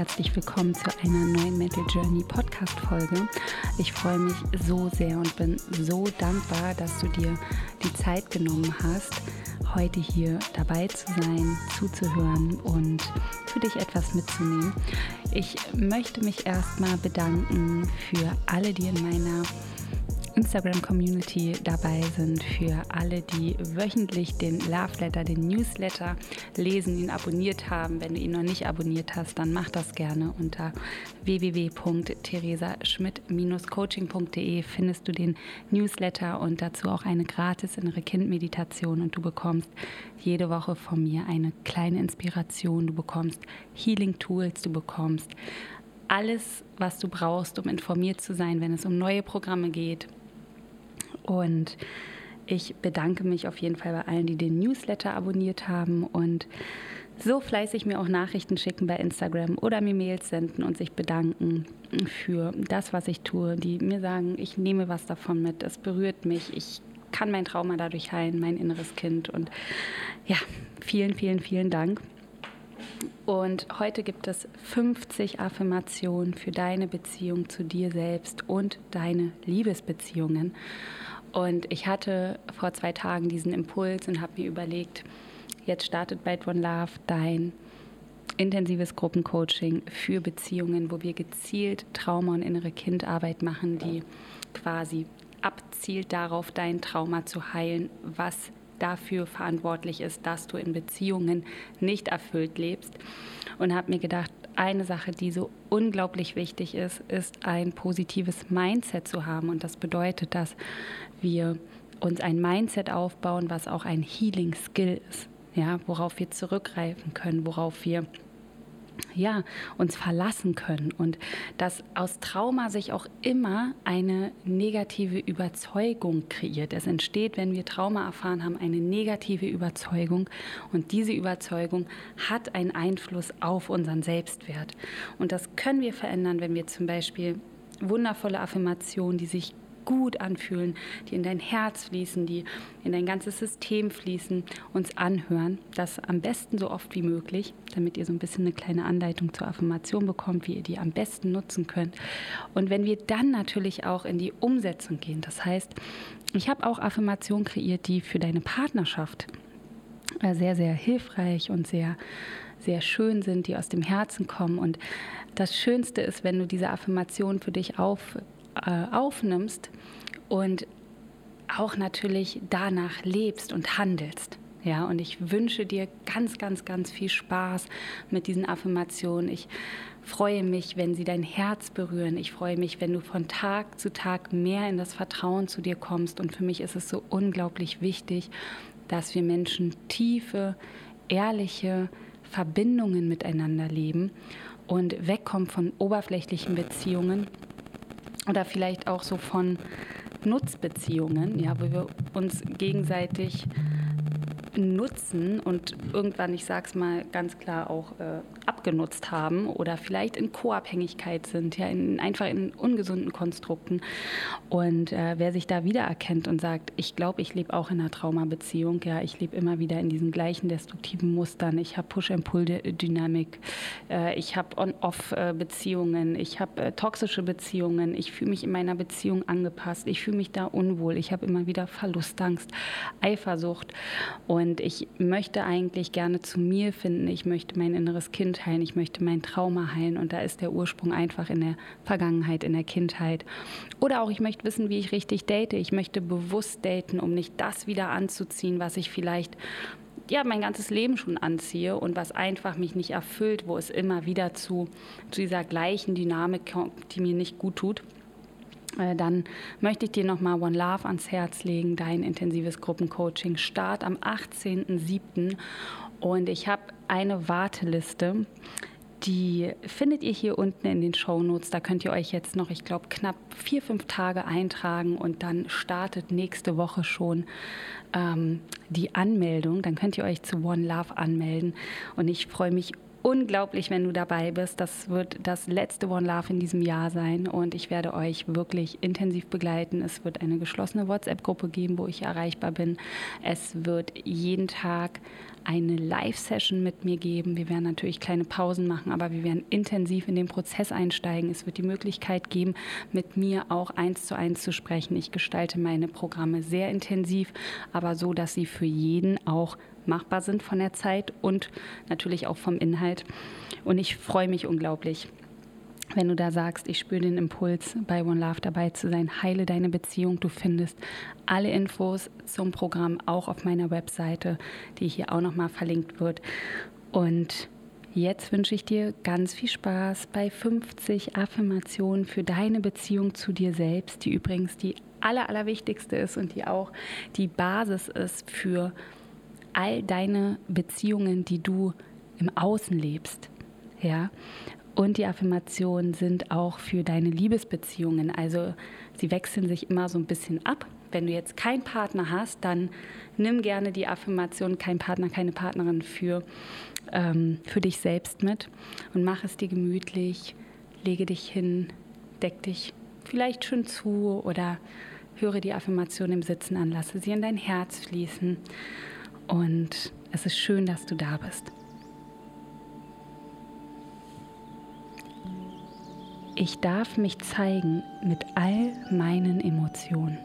herzlich willkommen zu einer neuen Mental Journey Podcast Folge. Ich freue mich so sehr und bin so dankbar, dass du dir die Zeit genommen hast, heute hier dabei zu sein, zuzuhören und für dich etwas mitzunehmen. Ich möchte mich erstmal bedanken für alle, die in meiner Instagram-Community dabei sind, für alle, die wöchentlich den Love Letter, den Newsletter lesen, ihn abonniert haben. Wenn du ihn noch nicht abonniert hast, dann mach das gerne unter www.theresaschmidt-coaching.de findest du den Newsletter und dazu auch eine gratis innere Kindmeditation und du bekommst jede Woche von mir eine kleine Inspiration, du bekommst Healing Tools, du bekommst alles, was du brauchst, um informiert zu sein, wenn es um neue Programme geht, und ich bedanke mich auf jeden Fall bei allen, die den Newsletter abonniert haben und so fleißig mir auch Nachrichten schicken bei Instagram oder mir Mails senden und sich bedanken für das, was ich tue, die mir sagen, ich nehme was davon mit, es berührt mich, ich kann mein Trauma dadurch heilen, mein inneres Kind. Und ja, vielen, vielen, vielen Dank. Und heute gibt es 50 Affirmationen für deine Beziehung zu dir selbst und deine Liebesbeziehungen. Und ich hatte vor zwei Tagen diesen Impuls und habe mir überlegt, jetzt startet bei One Love dein intensives Gruppencoaching für Beziehungen, wo wir gezielt Trauma- und innere Kindarbeit machen, die quasi abzielt darauf, dein Trauma zu heilen, was dafür verantwortlich ist, dass du in Beziehungen nicht erfüllt lebst. Und habe mir gedacht, eine Sache, die so unglaublich wichtig ist, ist ein positives Mindset zu haben. Und das bedeutet, dass wir uns ein Mindset aufbauen, was auch ein Healing Skill ist, ja, worauf wir zurückgreifen können, worauf wir ja, uns verlassen können und dass aus Trauma sich auch immer eine negative Überzeugung kreiert. Es entsteht, wenn wir Trauma erfahren haben, eine negative Überzeugung und diese Überzeugung hat einen Einfluss auf unseren Selbstwert. Und das können wir verändern, wenn wir zum Beispiel wundervolle Affirmationen, die sich gut anfühlen, die in dein Herz fließen, die in dein ganzes System fließen, uns anhören. Das am besten so oft wie möglich, damit ihr so ein bisschen eine kleine Anleitung zur Affirmation bekommt, wie ihr die am besten nutzen könnt. Und wenn wir dann natürlich auch in die Umsetzung gehen, das heißt, ich habe auch Affirmationen kreiert, die für deine Partnerschaft äh, sehr, sehr hilfreich und sehr, sehr schön sind, die aus dem Herzen kommen. Und das Schönste ist, wenn du diese Affirmation für dich auf, äh, aufnimmst und auch natürlich danach lebst und handelst. Ja, und ich wünsche dir ganz, ganz, ganz viel Spaß mit diesen Affirmationen. Ich freue mich, wenn sie dein Herz berühren. Ich freue mich, wenn du von Tag zu Tag mehr in das Vertrauen zu dir kommst. Und für mich ist es so unglaublich wichtig, dass wir Menschen tiefe, ehrliche Verbindungen miteinander leben und wegkommen von oberflächlichen Beziehungen oder vielleicht auch so von Nutzbeziehungen, ja, wo wir uns gegenseitig nutzen und irgendwann, ich sag's mal ganz klar, auch äh, abgenutzt haben oder vielleicht in Co-Abhängigkeit sind, ja, in, einfach in ungesunden Konstrukten. Und äh, wer sich da wiedererkennt und sagt, ich glaube, ich lebe auch in einer Traumabeziehung, ja, ich lebe immer wieder in diesen gleichen destruktiven Mustern, ich habe Push-and-Pull-Dynamik, äh, ich habe On-Off-Beziehungen, ich habe äh, toxische Beziehungen, ich fühle mich in meiner Beziehung angepasst, ich fühle mich da unwohl, ich habe immer wieder Verlustangst, Eifersucht und ich möchte eigentlich gerne zu mir finden, ich möchte mein inneres Kind heilen, ich möchte mein Trauma heilen und da ist der Ursprung einfach in der Vergangenheit, in der Kindheit. Oder auch ich möchte wissen, wie ich richtig date. Ich möchte bewusst daten, um nicht das wieder anzuziehen, was ich vielleicht ja, mein ganzes Leben schon anziehe und was einfach mich nicht erfüllt, wo es immer wieder zu, zu dieser gleichen Dynamik kommt, die mir nicht gut tut dann möchte ich dir nochmal One Love ans Herz legen, dein intensives Gruppencoaching. Start am 18.07. Und ich habe eine Warteliste. Die findet ihr hier unten in den Show Notes. Da könnt ihr euch jetzt noch, ich glaube, knapp vier, fünf Tage eintragen und dann startet nächste Woche schon ähm, die Anmeldung. Dann könnt ihr euch zu One Love anmelden. Und ich freue mich unglaublich, wenn du dabei bist. Das wird das letzte One Love in diesem Jahr sein und ich werde euch wirklich intensiv begleiten. Es wird eine geschlossene WhatsApp-Gruppe geben, wo ich erreichbar bin. Es wird jeden Tag eine Live-Session mit mir geben. Wir werden natürlich kleine Pausen machen, aber wir werden intensiv in den Prozess einsteigen. Es wird die Möglichkeit geben, mit mir auch eins zu eins zu sprechen. Ich gestalte meine Programme sehr intensiv, aber so, dass sie für jeden auch machbar sind von der Zeit und natürlich auch vom Inhalt. Und ich freue mich unglaublich. Wenn du da sagst, ich spüre den Impuls, bei One Love dabei zu sein, heile deine Beziehung. Du findest alle Infos zum Programm auch auf meiner Webseite, die hier auch nochmal verlinkt wird. Und jetzt wünsche ich dir ganz viel Spaß bei 50 Affirmationen für deine Beziehung zu dir selbst, die übrigens die aller, allerwichtigste ist und die auch die Basis ist für all deine Beziehungen, die du im Außen lebst. Ja? Und die Affirmationen sind auch für deine Liebesbeziehungen. Also sie wechseln sich immer so ein bisschen ab. Wenn du jetzt keinen Partner hast, dann nimm gerne die Affirmation kein Partner, keine Partnerin für, ähm, für dich selbst mit und mach es dir gemütlich, lege dich hin, deck dich vielleicht schon zu oder höre die Affirmation im Sitzen an, lasse sie in dein Herz fließen und es ist schön, dass du da bist. Ich darf mich zeigen mit all meinen Emotionen.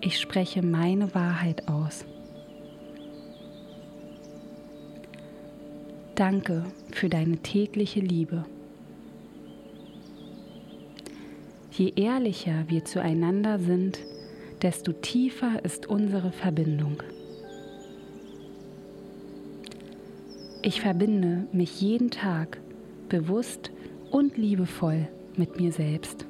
Ich spreche meine Wahrheit aus. Danke für deine tägliche Liebe. Je ehrlicher wir zueinander sind, desto tiefer ist unsere Verbindung. Ich verbinde mich jeden Tag bewusst und liebevoll mit mir selbst.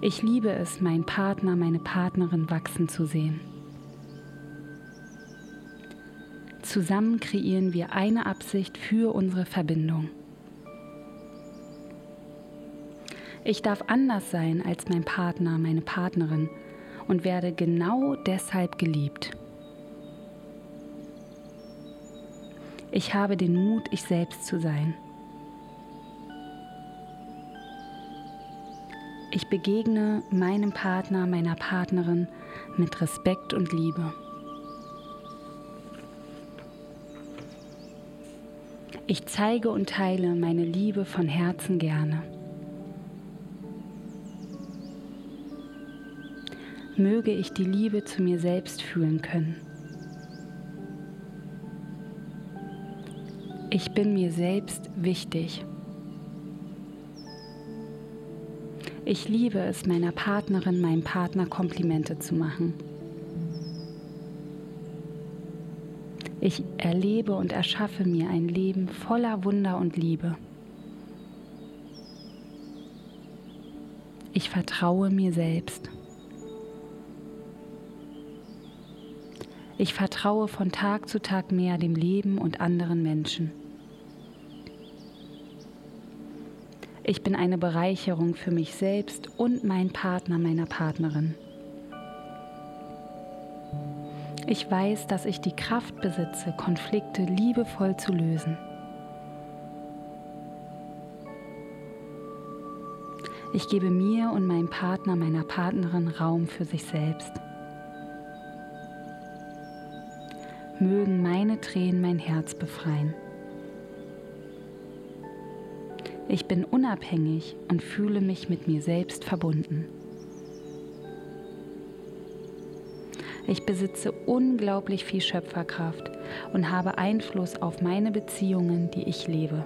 Ich liebe es, meinen Partner, meine Partnerin wachsen zu sehen. Zusammen kreieren wir eine Absicht für unsere Verbindung. Ich darf anders sein als mein Partner, meine Partnerin und werde genau deshalb geliebt. Ich habe den Mut, ich selbst zu sein. Ich begegne meinem Partner, meiner Partnerin mit Respekt und Liebe. Ich zeige und teile meine Liebe von Herzen gerne. Möge ich die Liebe zu mir selbst fühlen können. Ich bin mir selbst wichtig. Ich liebe es, meiner Partnerin, meinem Partner Komplimente zu machen. Ich erlebe und erschaffe mir ein Leben voller Wunder und Liebe. Ich vertraue mir selbst. Ich vertraue von Tag zu Tag mehr dem Leben und anderen Menschen. Ich bin eine Bereicherung für mich selbst und mein Partner, meiner Partnerin. Ich weiß, dass ich die Kraft besitze, Konflikte liebevoll zu lösen. Ich gebe mir und meinem Partner, meiner Partnerin Raum für sich selbst. Mögen meine Tränen mein Herz befreien. Ich bin unabhängig und fühle mich mit mir selbst verbunden. Ich besitze unglaublich viel Schöpferkraft und habe Einfluss auf meine Beziehungen, die ich lebe.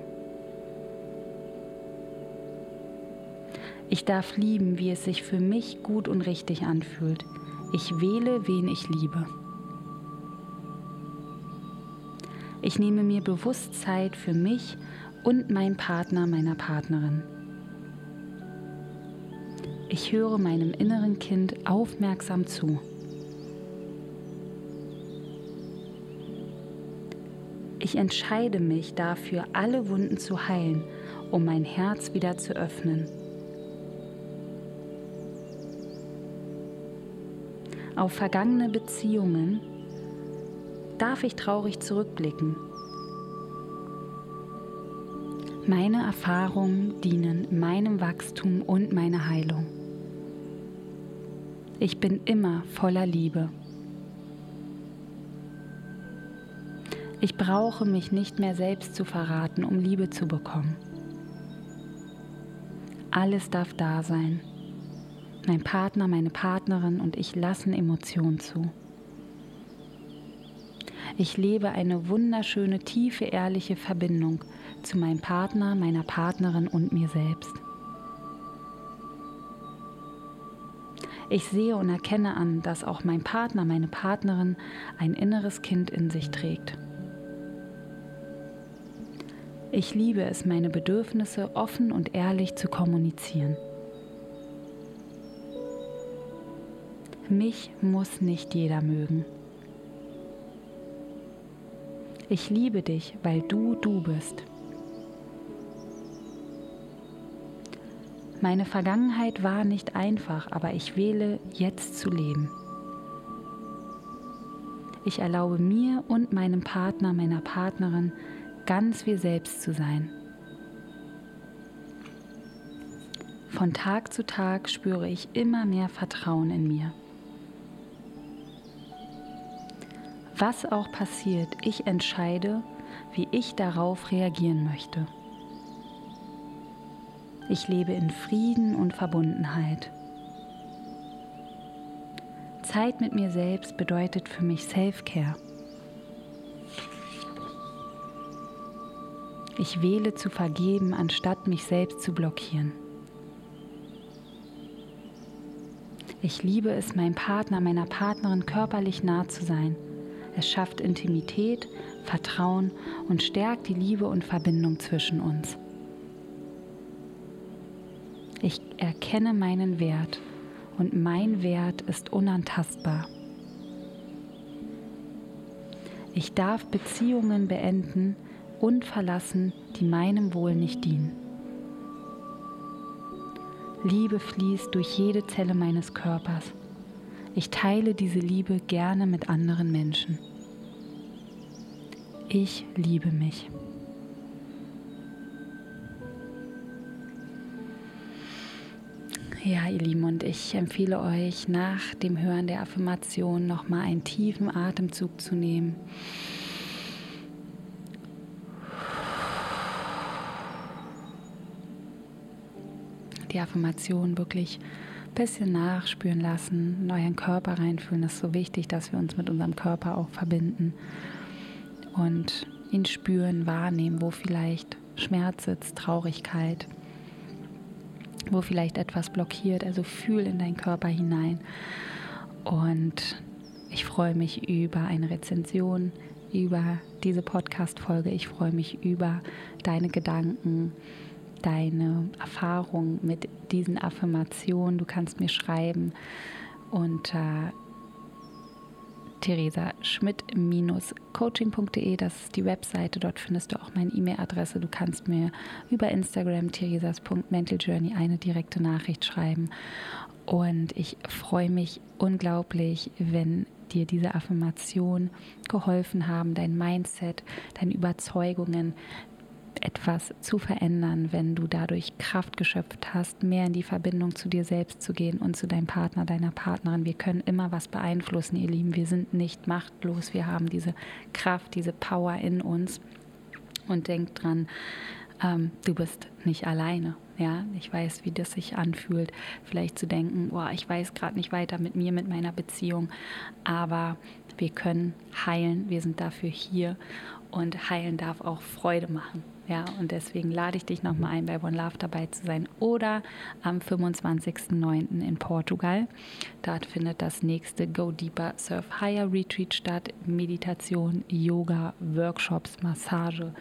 Ich darf lieben, wie es sich für mich gut und richtig anfühlt. Ich wähle, wen ich liebe. Ich nehme mir bewusst Zeit für mich und meinen Partner, meiner Partnerin. Ich höre meinem inneren Kind aufmerksam zu. Ich entscheide mich dafür, alle Wunden zu heilen, um mein Herz wieder zu öffnen. Auf vergangene Beziehungen darf ich traurig zurückblicken. Meine Erfahrungen dienen meinem Wachstum und meiner Heilung. Ich bin immer voller Liebe. Ich brauche mich nicht mehr selbst zu verraten, um Liebe zu bekommen. Alles darf da sein. Mein Partner, meine Partnerin und ich lassen Emotionen zu. Ich lebe eine wunderschöne, tiefe, ehrliche Verbindung zu meinem Partner, meiner Partnerin und mir selbst. Ich sehe und erkenne an, dass auch mein Partner, meine Partnerin ein inneres Kind in sich trägt. Ich liebe es, meine Bedürfnisse offen und ehrlich zu kommunizieren. Mich muss nicht jeder mögen. Ich liebe dich, weil du du bist. Meine Vergangenheit war nicht einfach, aber ich wähle jetzt zu leben. Ich erlaube mir und meinem Partner, meiner Partnerin, ganz wir selbst zu sein. Von Tag zu Tag spüre ich immer mehr Vertrauen in mir. Was auch passiert, ich entscheide, wie ich darauf reagieren möchte. Ich lebe in Frieden und Verbundenheit. Zeit mit mir selbst bedeutet für mich Self-Care. Ich wähle zu vergeben, anstatt mich selbst zu blockieren. Ich liebe es, meinem Partner, meiner Partnerin körperlich nah zu sein. Es schafft Intimität, Vertrauen und stärkt die Liebe und Verbindung zwischen uns. Ich erkenne meinen Wert und mein Wert ist unantastbar. Ich darf Beziehungen beenden, und verlassen, die meinem Wohl nicht dienen. Liebe fließt durch jede Zelle meines Körpers. Ich teile diese Liebe gerne mit anderen Menschen. Ich liebe mich. Ja, ihr Lieben, und ich empfehle euch nach dem Hören der Affirmation nochmal einen tiefen Atemzug zu nehmen die Affirmation wirklich bisschen nachspüren lassen, in euren Körper reinfühlen. Das ist so wichtig, dass wir uns mit unserem Körper auch verbinden und ihn spüren, wahrnehmen, wo vielleicht Schmerz sitzt, Traurigkeit, wo vielleicht etwas blockiert. Also fühl in deinen Körper hinein. Und ich freue mich über eine Rezension, über diese Podcast-Folge. Ich freue mich über deine Gedanken deine Erfahrung mit diesen Affirmationen. Du kannst mir schreiben unter Theresa Schmidt-coaching.de, das ist die Webseite, dort findest du auch meine E-Mail-Adresse. Du kannst mir über Instagram theresas.mentaljourney eine direkte Nachricht schreiben. Und ich freue mich unglaublich, wenn dir diese Affirmation geholfen haben, dein Mindset, deine Überzeugungen, etwas zu verändern, wenn du dadurch Kraft geschöpft hast, mehr in die Verbindung zu dir selbst zu gehen und zu deinem Partner, deiner Partnerin. Wir können immer was beeinflussen, ihr Lieben. Wir sind nicht machtlos. Wir haben diese Kraft, diese Power in uns. Und denk dran, ähm, du bist nicht alleine. Ja, ich weiß, wie das sich anfühlt, vielleicht zu denken, boah, ich weiß gerade nicht weiter mit mir, mit meiner Beziehung, aber wir können heilen, wir sind dafür hier und heilen darf auch Freude machen. Ja, und deswegen lade ich dich nochmal ein, bei One Love dabei zu sein. Oder am 25.09. in Portugal. Dort findet das nächste Go Deeper Surf Higher Retreat statt. Meditation, Yoga, Workshops, Massage,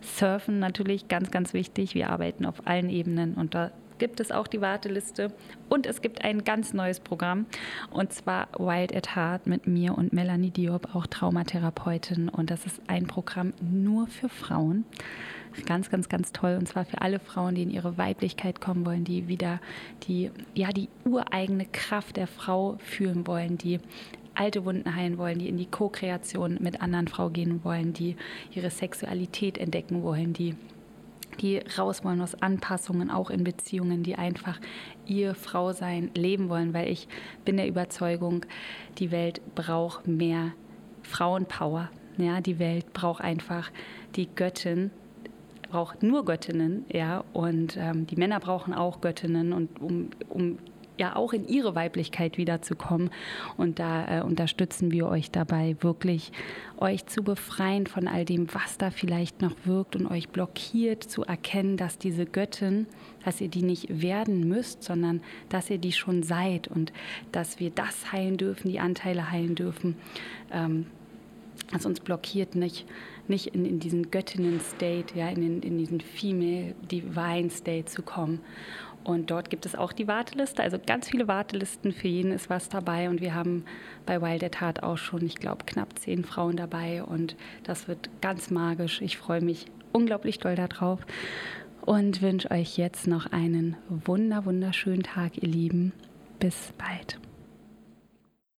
Surfen natürlich ganz, ganz wichtig. Wir arbeiten auf allen Ebenen und da gibt es auch die Warteliste. Und es gibt ein ganz neues Programm und zwar Wild at Heart mit mir und Melanie Diop, auch Traumatherapeutin. Und das ist ein Programm nur für Frauen. Ganz, ganz, ganz toll. Und zwar für alle Frauen, die in ihre Weiblichkeit kommen wollen, die wieder die, ja, die ureigene Kraft der Frau fühlen wollen, die alte Wunden heilen wollen, die in die Co-Kreation mit anderen Frauen gehen wollen, die ihre Sexualität entdecken wollen, die die raus wollen aus Anpassungen, auch in Beziehungen, die einfach ihr Frausein leben wollen, weil ich bin der Überzeugung, die Welt braucht mehr Frauenpower. Ja, die Welt braucht einfach die Göttin, braucht nur Göttinnen, ja, und ähm, die Männer brauchen auch Göttinnen. Und um, um ja auch in ihre Weiblichkeit wiederzukommen. Und da äh, unterstützen wir euch dabei, wirklich euch zu befreien von all dem, was da vielleicht noch wirkt und euch blockiert, zu erkennen, dass diese Göttin, dass ihr die nicht werden müsst, sondern dass ihr die schon seid und dass wir das heilen dürfen, die Anteile heilen dürfen. Ähm, was uns blockiert, nicht, nicht in, in diesen Göttinnen-State, ja, in, in diesen Female Divine State zu kommen. Und dort gibt es auch die Warteliste, also ganz viele Wartelisten, für jeden ist was dabei. Und wir haben bei Wild at Heart auch schon, ich glaube, knapp zehn Frauen dabei. Und das wird ganz magisch. Ich freue mich unglaublich doll darauf und wünsche euch jetzt noch einen wunder, wunderschönen Tag, ihr Lieben. Bis bald.